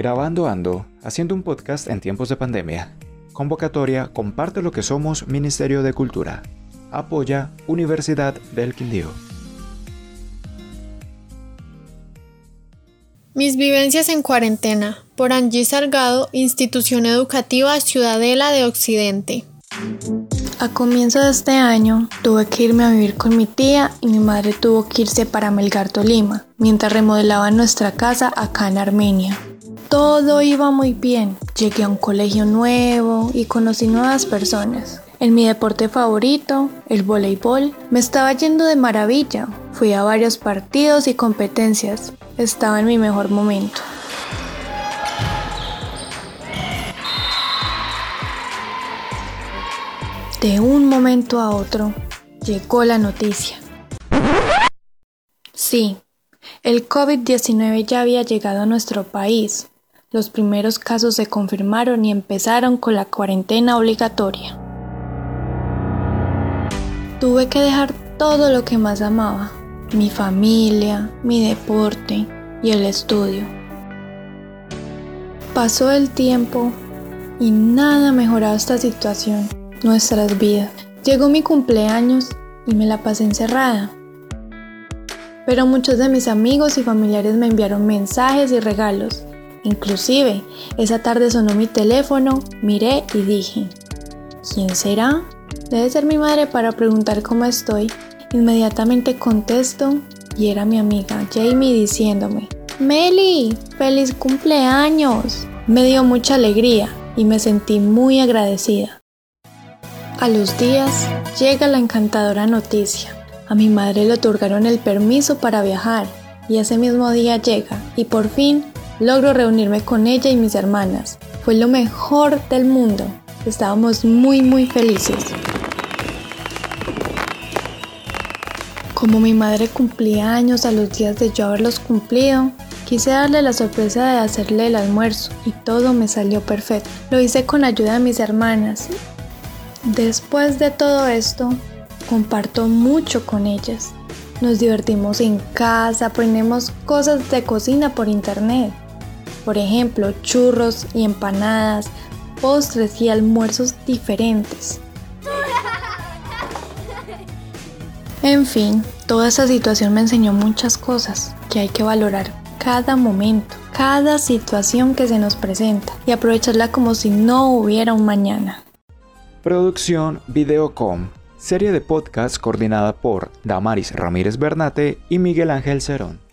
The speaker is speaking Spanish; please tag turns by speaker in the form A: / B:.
A: Grabando Ando, haciendo un podcast en tiempos de pandemia. Convocatoria Comparte lo que somos Ministerio de Cultura. Apoya Universidad del Quindío.
B: Mis vivencias en cuarentena, por Angie Salgado, Institución Educativa Ciudadela de Occidente.
C: A comienzo de este año tuve que irme a vivir con mi tía y mi madre tuvo que irse para Melgar, Tolima, mientras remodelaban nuestra casa acá en Armenia. Todo iba muy bien, llegué a un colegio nuevo y conocí nuevas personas. En mi deporte favorito, el voleibol, me estaba yendo de maravilla. Fui a varios partidos y competencias. Estaba en mi mejor momento. De un momento a otro llegó la noticia. Sí, el COVID-19 ya había llegado a nuestro país. Los primeros casos se confirmaron y empezaron con la cuarentena obligatoria. Tuve que dejar todo lo que más amaba, mi familia, mi deporte y el estudio. Pasó el tiempo y nada mejoraba esta situación nuestras vidas. Llegó mi cumpleaños y me la pasé encerrada. Pero muchos de mis amigos y familiares me enviaron mensajes y regalos. Inclusive, esa tarde sonó mi teléfono, miré y dije, ¿quién será? Debe ser mi madre para preguntar cómo estoy. Inmediatamente contesto y era mi amiga Jamie diciéndome, Meli, feliz cumpleaños. Me dio mucha alegría y me sentí muy agradecida. A los días llega la encantadora noticia. A mi madre le otorgaron el permiso para viajar y ese mismo día llega y por fin logro reunirme con ella y mis hermanas. Fue lo mejor del mundo. Estábamos muy muy felices. Como mi madre cumplía años a los días de yo haberlos cumplido, quise darle la sorpresa de hacerle el almuerzo y todo me salió perfecto. Lo hice con ayuda de mis hermanas Después de todo esto, comparto mucho con ellas. Nos divertimos en casa, aprendemos cosas de cocina por internet. Por ejemplo, churros y empanadas, postres y almuerzos diferentes. En fin, toda esa situación me enseñó muchas cosas que hay que valorar cada momento, cada situación que se nos presenta y aprovecharla como si no hubiera un mañana.
A: Producción Videocom, serie de podcast coordinada por Damaris Ramírez Bernate y Miguel Ángel Cerón.